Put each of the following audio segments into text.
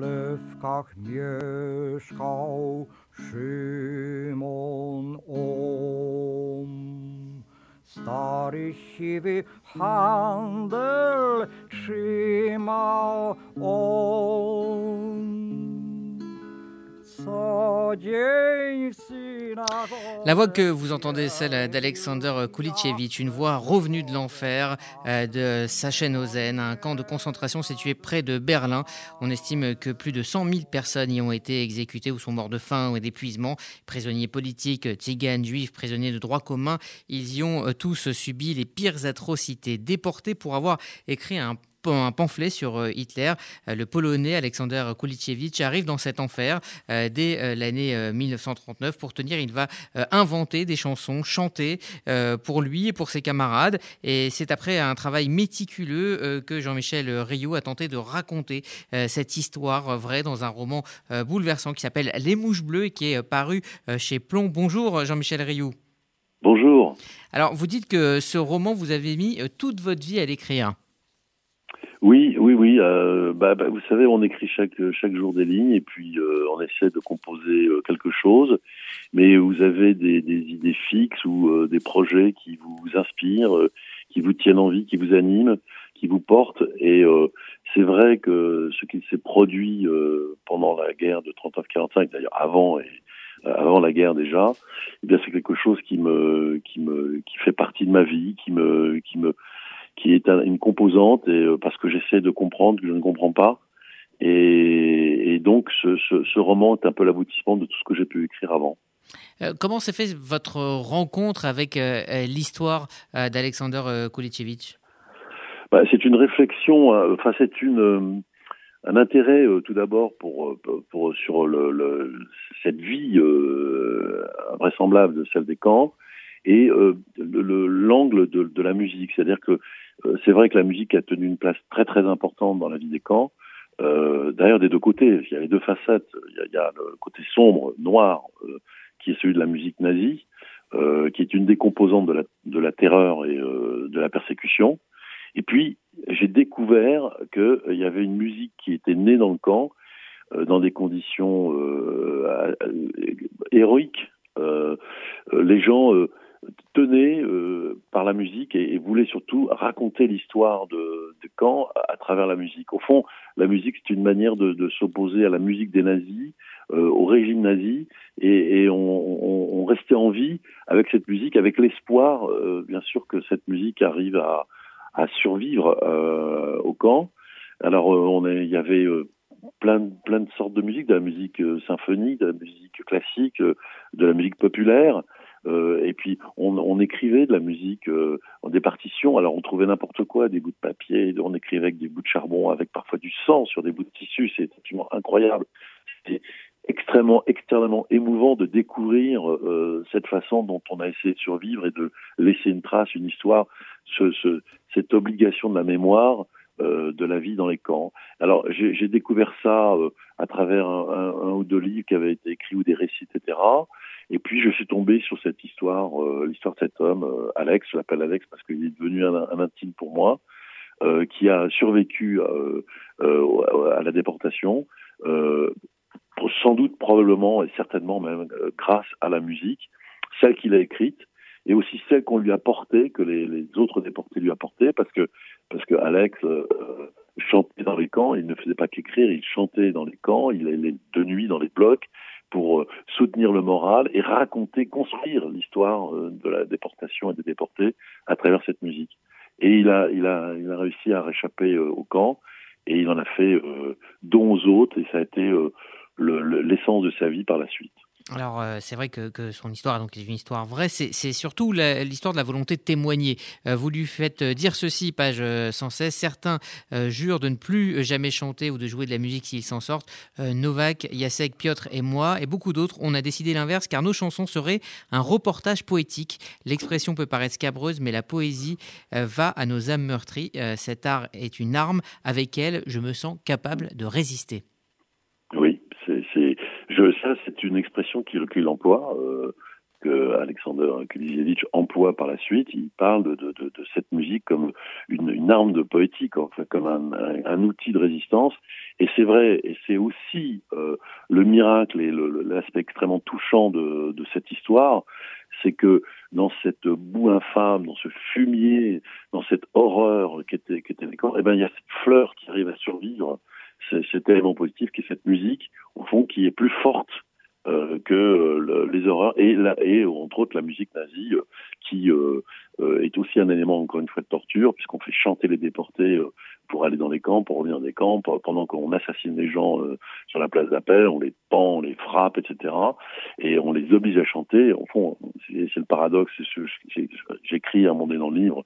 zalewkach mieszkał Szymon om. Stary siwy handel trzymał on. La voix que vous entendez, celle d'Alexander Kulichevich, une voix revenue de l'enfer euh, de Sachsenhausen, un camp de concentration situé près de Berlin. On estime que plus de 100 000 personnes y ont été exécutées ou sont morts de faim ou d'épuisement. Prisonniers politiques, tziganes, juifs, prisonniers de droit commun, ils y ont euh, tous subi les pires atrocités. Déportés pour avoir écrit un un pamphlet sur euh, Hitler. Euh, le Polonais Alexander Kulichevich arrive dans cet enfer euh, dès l'année 1939. Pour tenir, il va inventer des chansons, chanter pour lui et pour ses camarades. Et c'est après un travail méticuleux que Jean-Michel Rio a tenté de raconter cette histoire vraie dans un roman bouleversant qui s'appelle Les Mouches Bleues et qui est paru chez Plomb. Bonjour Jean-Michel Rio. Bonjour. Alors, vous dites que ce roman, vous avez mis toute votre vie à l'écrire. Oui, oui, oui. Euh, bah, bah, vous savez, on écrit chaque chaque jour des lignes et puis euh, on essaie de composer euh, quelque chose. Mais vous avez des, des idées fixes ou euh, des projets qui vous inspirent, euh, qui vous tiennent en vie, qui vous animent, qui vous portent. Et c'est vrai que ce qui s'est produit pendant la guerre de 39-45, d'ailleurs avant et avant la guerre déjà, eh bien c'est quelque chose qui me qui me qui fait partie de ma vie, qui me qui me qui est une composante et euh, parce que j'essaie de comprendre que je ne comprends pas. Et, et donc ce, ce, ce, roman est un peu l'aboutissement de tout ce que j'ai pu écrire avant. Euh, comment s'est fait votre rencontre avec euh, l'histoire d'Alexander Kulichevich? Bah, C'est une réflexion, enfin c'est une un intérêt tout d'abord pour, pour, sur le, le, cette vie invraisemblable de celle des camps et l'angle de, de, la musique, c'est-à-dire que euh, c'est vrai que la musique a tenu une place très très importante dans la vie des camps. Euh, D'ailleurs, des deux côtés, il y a les deux facettes. Il y a, le côté sombre, noir, euh, qui est celui de la musique nazie, euh, qui est une des composantes de la, de la terreur et euh, de la persécution. Et puis, j'ai découvert qu'il y avait une musique qui était née dans le camp, dans des conditions héroïques. les gens tenait euh, par la musique et, voulait surtout raconter l'histoire de, de Caen à, travers la musique. Au fond, la musique, c'est une manière de, s'opposer à la musique des nazis, euh, au régime nazi, et, on, restait en vie avec cette musique, avec l'espoir, euh, bien sûr, que cette musique arrive à, survivre au camp. Alors, il y avait plein de sortes de musique, de la musique symphonique, de la musique classique, de la musique populaire. Euh, et puis on, on, écrivait de la musique euh, des partitions. Alors on trouvait n'importe quoi, des bouts de papier, on écrivait avec des bouts de charbon, avec parfois du sang sur des bouts de tissu. C'est absolument incroyable. C'était extrêmement, extrêmement émouvant de découvrir euh, cette façon dont on a essayé de survivre et de laisser une trace, une histoire, ce, ce, cette obligation de la mémoire euh, de la vie dans les camps. Alors j'ai découvert ça euh, à travers un, un, ou deux livres qui avaient été écrits ou des récits, etc. Et puis je suis tombé sur cette histoire, euh, l'histoire de cet homme, euh, Alex, je l'appelle Alex parce qu'il est devenu un, un, intime pour moi, euh, qui a survécu à la déportation, sans doute probablement et certainement même grâce à la musique, celle qu'il a écrite et aussi celle qu'on lui a portée, que les, autres déportés lui apportaient, parce que parce que Alex chantait dans les camps, il ne faisait pas qu'écrire, il chantait dans les camps, il allait de nuit dans les blocs, pour euh, soutenir le moral et raconter, construire l'histoire euh, de la déportation et des déportés à travers cette musique. Et il a, il a, il a réussi à réchapper euh, au camp et il en a fait dons aux autres et ça a été l'essence de sa vie par la suite. Alors, euh, c'est vrai que, son histoire donc, est une histoire vraie. C'est surtout l'histoire de la volonté de témoigner. Euh, vous lui faites dire ceci, page 116. Certains euh, jurent de ne plus jamais chanter ou de jouer de la musique s'ils s'en sortent. Euh, Novak, Yasek, Piotr et moi, et beaucoup d'autres, on a décidé l'inverse car nos chansons seraient un reportage poétique. L'expression peut paraître scabreuse, mais la poésie euh, va à nos âmes meurtries. cet art est une arme. Avec elle, je me sens capable de résister. C'est ça, c'est une expression qu'il qu emploie. Euh, que Alexander emploie par la suite. Il parle de, cette musique comme une, arme de poétique, enfin, comme un, outil de résistance. Et c'est vrai, et c'est aussi euh, le miracle et l'aspect extrêmement touchant de, cette histoire, c'est que dans cette boue infâme, dans ce fumier, dans cette horreur qui était, qui était eh ben, il y a cette fleur qui arrive à survivre, cet élément positif qui est cette musique, au fond, qui est plus forte euh, que euh, les horreurs et, et entre autres la musique nazie euh, qui est aussi un élément encore une fois de torture puisqu'on fait chanter les déportés pour aller dans les camps, pour revenir dans les camps, pendant qu'on assassine les gens sur la place d'appel, on les pend, on les frappe, etc. Et on les oblige à chanter. Au fond, c'est le paradoxe. J'écris à un moment dans le livre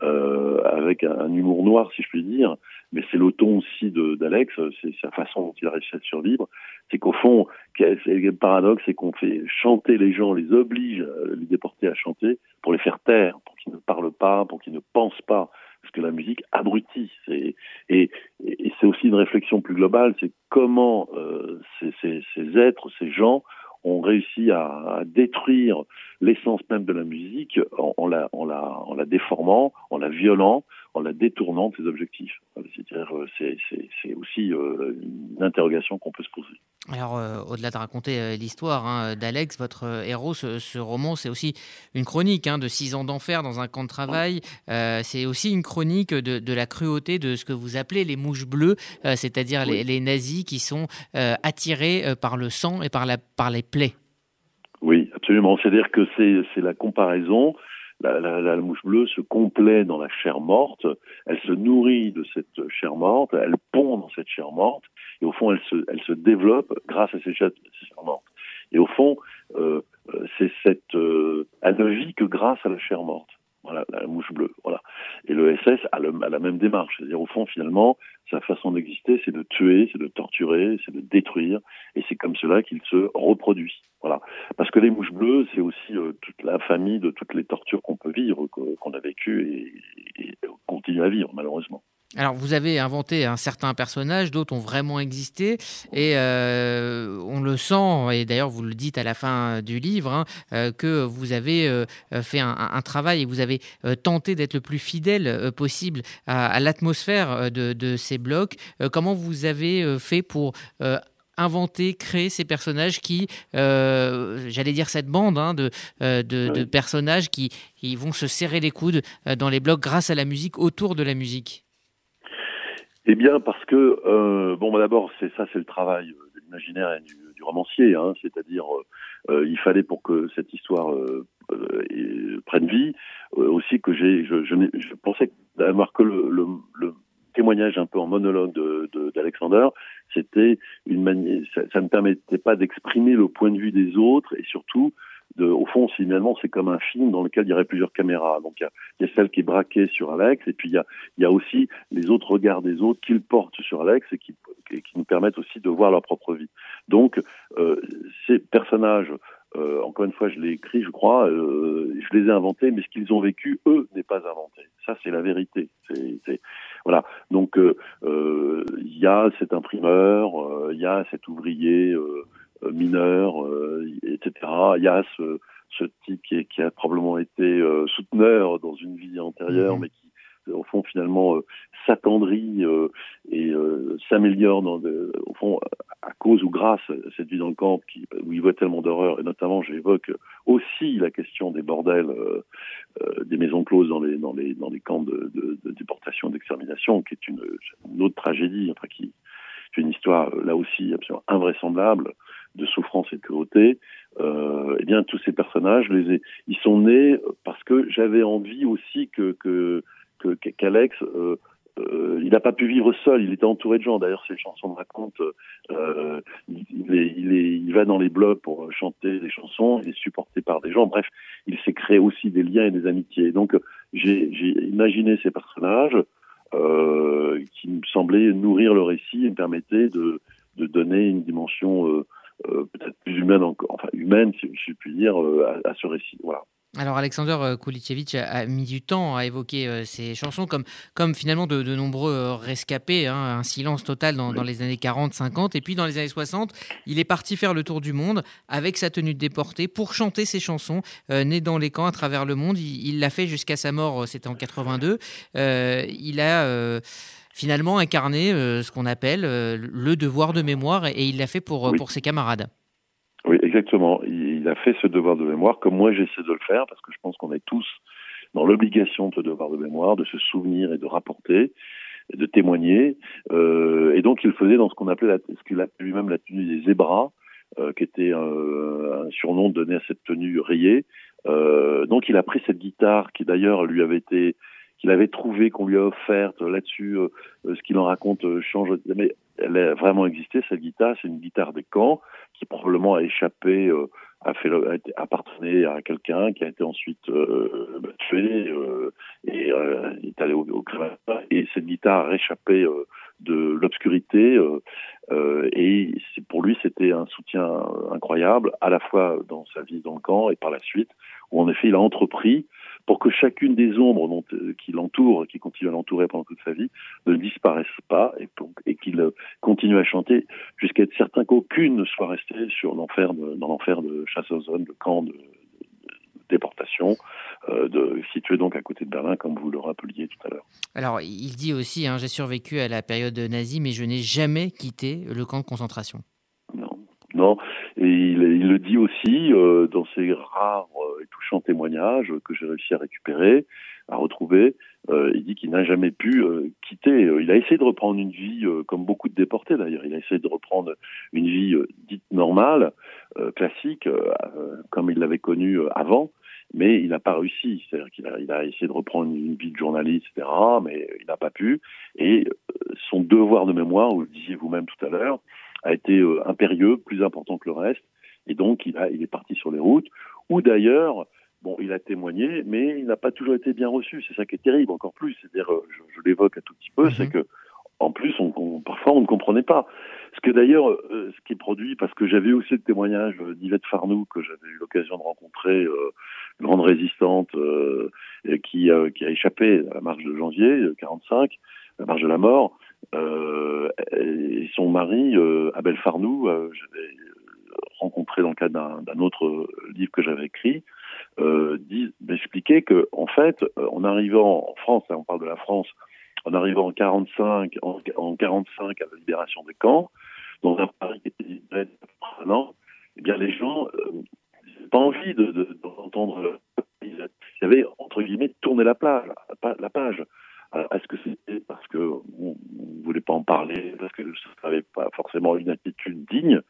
avec un, humour noir, si je puis dire, mais c'est le ton aussi d'Alex, c'est sa façon dont il a réussi à survivre. C'est qu'au fond, le paradoxe, c'est qu'on fait chanter les gens, les oblige, à les déporter à chanter pour les faire taire, pour qu'ils ne parlent pas, pour qu'ils ne pensent pas, parce que la musique abrutit. Et, et, et c'est aussi une réflexion plus globale, c'est comment euh, ces, ces, ces, êtres, ces gens ont réussi à, à détruire l'essence même de la musique en, en, la, en, la, en la déformant, en la violant, en la détournant de ses objectifs. C'est-à-dire, euh, c'est aussi euh, une interrogation qu'on peut se poser. Alors, euh, au-delà de raconter euh, l'histoire hein, d'Alex, votre euh, héros, ce, ce roman, c'est aussi une chronique hein, de six ans d'enfer dans un camp de travail. C'est aussi une chronique de, de, la cruauté de ce que vous appelez les mouches bleues, c'est-à-dire oui. les, les, nazis qui sont attirés par le sang et par, la, par les plaies. Oui, absolument. C'est-à-dire que c'est la comparaison la, la, la, mouche bleue se complaît dans la chair morte, elle se nourrit de cette chair morte, elle pond dans cette chair morte, et au fond, elle se, elle se développe grâce à ces chairs mortes. Et au fond, euh, c'est cette, euh, elle ne vit que grâce à la chair morte. Voilà, la mouche bleue. Voilà. Et le SS a, la même démarche. C'est-à-dire, au fond, finalement, sa façon d'exister, c'est de tuer, c'est de torturer, c'est de détruire. Et c'est comme cela qu'il se reproduit. Voilà. Parce que les mouches bleues, c'est aussi euh, toute la famille de toutes les tortures qu'on peut vivre, qu'on a vécues et, et continue à vivre, malheureusement. Alors, vous avez inventé un certain personnage, d'autres ont vraiment existé, et euh, on le sent, et d'ailleurs vous le dites à la fin du livre, hein, euh, que vous avez euh, fait un, un, travail et vous avez euh, tenté d'être le plus fidèle possible à, à l'atmosphère de, de, ces blocs. Comment vous avez fait pour inventer, créer ces personnages qui, euh, j'allais dire cette bande hein, de, euh, de, oui. de, personnages qui, qui, vont se serrer les coudes dans les blocs grâce à la musique, autour de la musique? Eh bien, parce que euh, bon, bah, d'abord, c'est ça, c'est le travail de l'imaginaire et du, du, romancier, hein, c'est-à-dire, euh, il fallait pour que cette histoire euh, prenne vie aussi que j'ai, je, je, je, pensais d'avoir que le, le, le, témoignage un peu en monologue d'Alexander, c'était une manière, ça, ça ne permettait pas d'exprimer le point de vue des autres et surtout de, au fond, finalement, c'est comme un film dans lequel il y aurait plusieurs caméras. Donc, il y, y a celle qui est braquée sur Alex, et puis il y a, y a aussi les autres regards des autres qu'ils portent sur Alex et qui, qui nous permettent aussi de voir leur propre vie. Donc, euh, ces personnages, euh, encore une fois, je l'ai écrit, je crois, euh, je les ai inventés, mais ce qu'ils ont vécu, eux, n'est pas inventé. Ça, c'est la vérité. C'est, voilà. Donc, euh, euh, il y a cet imprimeur, euh, il y a cet ouvrier mineur, euh, etc. Il y a ce, ce type qui, est, qui, a probablement été euh, souteneur dans une vie antérieure, mmh. mais qui, au fond, finalement, euh, s'attendrit euh, et euh, s'améliore, au fond, à cause ou grâce à cette vie dans le camp qui, où il voit tellement d'horreur. Et notamment, j'évoque aussi la question des bordels, euh, euh, des maisons closes dans les, dans les, dans les camps de, de, de déportation, d'extermination, qui est une, une, autre tragédie, enfin, qui est une histoire, là aussi, absolument invraisemblable de souffrance et de cruauté, euh, eh bien tous ces personnages, ils sont nés parce que j'avais envie aussi que que qu'Alex euh, euh, il n'a pas pu vivre seul, il était entouré de gens. D'ailleurs, ces chansons racontent, euh, il, est, il, est, il va dans les blogs pour chanter des chansons, il est supporté par des gens. Bref, il s'est créé aussi des liens et des amitiés. Donc, j'ai imaginé ces personnages euh, qui me semblaient nourrir le récit et me permettaient de, de donner une dimension euh, peut-être plus humaine encore, enfin humaine, si je puis dire, euh, à, à, ce récit. Voilà. Alors Alexander euh, Kulichevich a, mis du temps à évoquer ses chansons comme, comme finalement de, nombreux rescapés, hein, un silence total dans, les années 40, 50. Et puis dans les années 60, il est parti faire le tour du monde avec sa tenue de déporté pour chanter ses chansons, né dans les camps à travers le monde. Il l'a fait jusqu'à sa mort, c'était en 82. il a finalement incarné ce qu'on appelle le devoir de mémoire et, il l'a fait pour, pour ses camarades. Oui, exactement. Il, a fait ce devoir de mémoire comme moi j'essaie de le faire parce que je pense qu'on est tous dans l'obligation de ce devoir de mémoire, de se souvenir et de rapporter, de témoigner. Euh, et donc il faisait dans ce qu'on appelait la, ce qu'il appelait lui-même la tenue des zébras, euh, qui était un surnom donné à cette tenue rayée. Euh, donc il a pris cette guitare qui d'ailleurs lui avait été qu'il avait trouvé, qu'on lui a offerte là-dessus, euh, ce qu'il en raconte change. Mais elle a vraiment existé cette guitare. C'est une guitare des camps qui probablement a échappé, euh, a fait, a appartenait à quelqu'un qui a été ensuite euh, tué euh, et est allé au, au Et cette guitare a échappé de l'obscurité et pour lui c'était un soutien incroyable à la fois dans sa vie dans le camp et par la suite où en effet il a entrepris pour que chacune des ombres euh, qui l'entourent, qui continue à l'entourer pendant toute sa vie, ne disparaisse pas et, qu'il euh, continue à chanter jusqu'à être certain qu'aucune ne soit restée dans l'enfer de Chasse-aux-Zones, le camp de, déportation, euh, situé donc à côté de Berlin, comme vous le rappeliez tout à l'heure. Alors, il dit aussi, hein, j'ai survécu à la période nazie, mais je n'ai jamais quitté le camp de concentration. Et il, le dit aussi euh, dans ses rares et touchants témoignages que j'ai réussi à récupérer, à retrouver. Euh, il dit qu'il n'a jamais pu euh, quitter. Il a essayé de reprendre une vie, euh, comme beaucoup de déportés d'ailleurs. Il a essayé de reprendre une vie dite normale, classique, comme il l'avait connue avant mais il n'a pas réussi. C'est-à-dire qu'il il a essayé de reprendre une vie de journaliste, etc., mais il n'a pas pu. Et son devoir de mémoire, vous le disiez vous-même tout à l'heure, a été impérieux, plus important que le reste. Et donc, il, a, il est parti sur les routes, où d'ailleurs, bon, il a témoigné, mais il n'a pas toujours été bien reçu. C'est ça qui est terrible, encore plus. C'est-à-dire, euh, je, je l'évoque un tout petit peu, c'est mhm. que, en plus, on, parfois, on ne comprenait pas. Ce que d'ailleurs, euh, ce qui est produit, parce que j'avais aussi le témoignage d'Yvette Farnou, que j'avais eu l'occasion de rencontrer, euh, grande résistante, euh, qui, qui a échappé à la marche de janvier 45, la marche de la mort, et son mari, Abel Farnou, j'avais rencontré dans le cadre d'un autre livre que j'avais écrit, euh, m'expliquait que en fait, euh, en arrivant en France, hein, on parle de la France, en arrivant en 45, en, en 45 à la libération des camps, dans un Paris qui était libéré an, eh bien les gens euh, pas envie d'entendre. De, ils avaient entre guillemets tourné la page. Est-ce que c'était parce que on ne voulait pas en parler, parce que ça n'avait pas forcément une attitude digne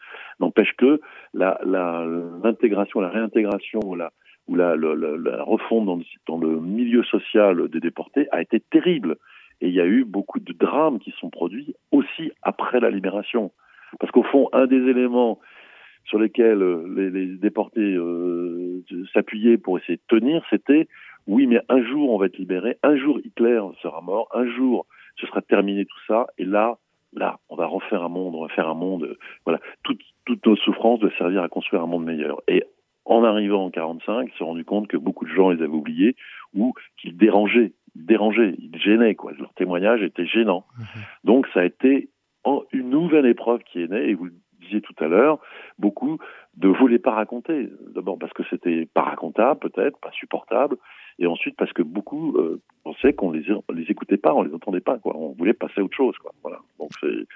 N'empêche que l'intégration, la, la, réintégration, la, ou la, la, la refonte dans le, dans le, milieu social des déportés a été terrible. Et il y a eu beaucoup de drames qui sont produits aussi après la libération. Parce qu'au fond, un des éléments sur lesquels les, les déportés euh, s'appuyaient pour essayer de tenir, c'était oui, mais un jour on va être libéré, un jour Hitler sera mort, un jour ce sera terminé tout ça, et là, là, on va refaire un monde, on va faire un monde, voilà, toutes, toutes nos souffrances doivent servir à construire un monde meilleur. Et en arrivant en 45, ils se sont rendus compte que beaucoup de gens les avaient oubliés ou qu'ils dérangeaient, dérangeaient, ils gênaient, quoi. Leur témoignage était gênant. Mhm. Donc ça a été une nouvelle épreuve qui est née, et vous le disiez tout à l'heure, beaucoup ne voulaient pas raconter. D'abord parce que c'était pas racontable, peut-être, pas supportable, et ensuite parce que beaucoup euh, pensaient qu'on les, les écoutait pas, on les entendait pas, quoi. On voulait passer à autre chose, quoi. Voilà. Donc c'est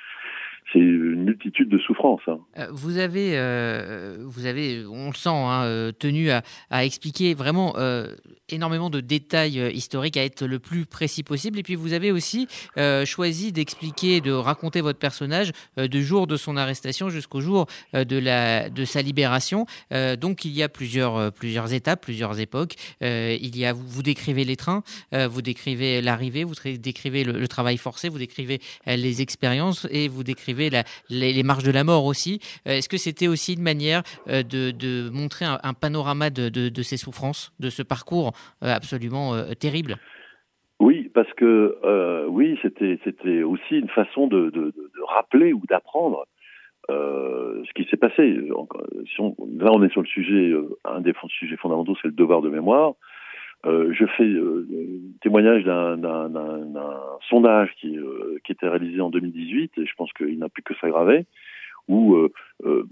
c'est une multitude de souffrances. Hein. Euh, vous avez, euh, vous avez, on le sent, hein, euh, tenu à, expliquer vraiment énormément de détails historiques, à être le plus précis possible. Et puis vous avez aussi choisi d'expliquer, de raconter votre personnage du jour de son arrestation jusqu'au jour de, la, de sa libération. donc il y a plusieurs, plusieurs étapes, plusieurs époques. il y a, vous, décrivez les trains, vous décrivez l'arrivée, vous décrivez le, travail forcé, vous décrivez les expériences et vous décrivez les, marches de la mort aussi. Euh, est-ce que c'était aussi une manière euh, de, montrer un, panorama de, ces souffrances, de ce parcours euh, absolument terrible? Oui, parce que oui, c'était aussi une façon de, rappeler ou d'apprendre ce qui s'est passé. là, on est sur le sujet, un des sujets fondamentaux, c'est le devoir de mémoire. Je fais témoignage d'un sondage qui, qui était réalisé en 2018 et je pense qu'il n'a plus que s'aggraver où euh, euh,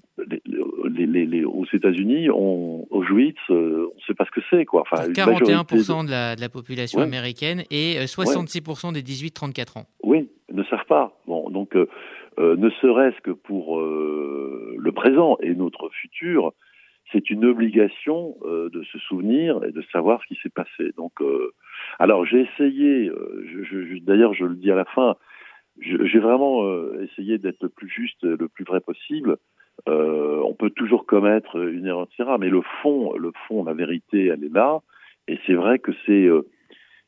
les, les, les, aux États-Unis, Auschwitz, euh, on ne sait pas ce que c'est. Quoi. Enfin, 41% de... la, de, la, population américaine et 66% des 18-34 ans. Oui, ne savent pas. Bon, donc, ne serait-ce que pour le présent et notre futur, c'est une obligation de se souvenir et de savoir ce qui s'est passé. Donc, alors j'ai essayé, je, d'ailleurs je le dis à la fin, j'ai vraiment euh, essayé d'être le plus juste, le plus vrai possible. Euh, on peut toujours commettre une erreur, etc. Mais le fond, le fond, la vérité, elle est là. Et c'est vrai que c'est euh,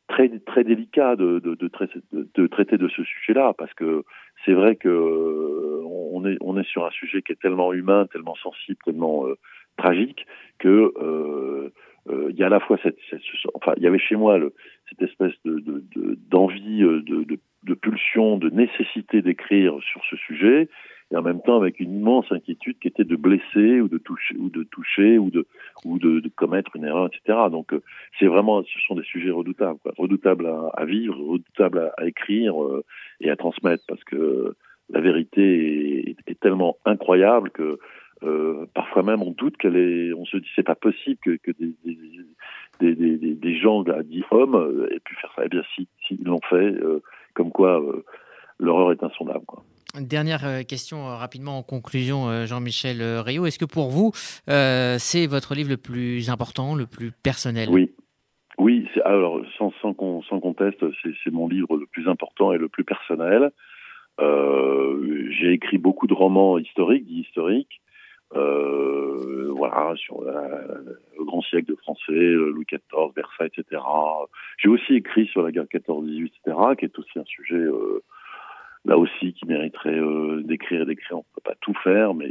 très très délicat de, traiter, de, ce sujet-là, parce que c'est vrai que euh, on est on est sur un sujet qui est tellement humain, tellement sensible, tellement euh, tragique que il y a à la fois cette, cette, enfin il y avait chez moi le, cette espèce de d'envie de, de, de pulsion, de nécessité d'écrire sur ce sujet, et en même temps avec une immense inquiétude qui était de blesser ou de toucher ou de toucher ou de ou de, de commettre une erreur, etc. Donc euh, c'est vraiment, ce sont des sujets redoutables, quoi. redoutables à, à, vivre, redoutables à, à écrire euh, et à transmettre, parce que la vérité est, est tellement incroyable que euh, parfois même on doute qu'elle est, on se dit c'est pas possible que, que des, des, des, des, des gens dits hommes aient pu faire ça. Eh bien si, s'ils l'ont fait. Euh, comme quoi euh, l'horreur est insondable. Quoi. Dernière euh, question euh, rapidement en conclusion, Jean-Michel Rio. Est-ce que pour vous, c'est votre livre le plus important, le plus personnel? Oui. Oui, alors sans, sans, sans conteste, c'est mon livre le plus important et le plus personnel. J'ai écrit beaucoup de romans historiques, dits historiques, euh, voilà, sur le grand siècle de français, Louis XIV, Versailles, etc. J'ai aussi écrit sur la guerre 14-18, etc., qui est aussi un sujet euh, là aussi qui mériterait euh, d'écrire et d'écrire. On peut pas tout faire, mais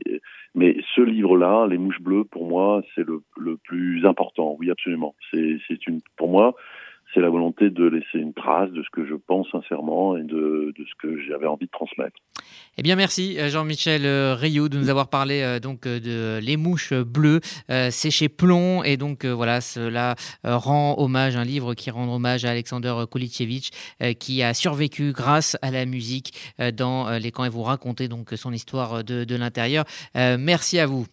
mais ce livre-là, Les Mouches Bleues, pour moi, c'est le, le plus important. Oui, absolument. C'est une pour moi c'est la volonté de laisser une trace de ce que je pense sincèrement et de, ce que j'avais envie de transmettre. Eh bien, merci euh, Jean-Michel euh, Rioux de nous avoir parlé euh, donc de Les Mouches Bleues. c'est chez Plomb et donc voilà, cela rend hommage, un livre qui rend hommage à Alexander Kulichevich qui a survécu grâce à la musique dans les camps et vous racontez donc son histoire de l'intérieur. merci à vous.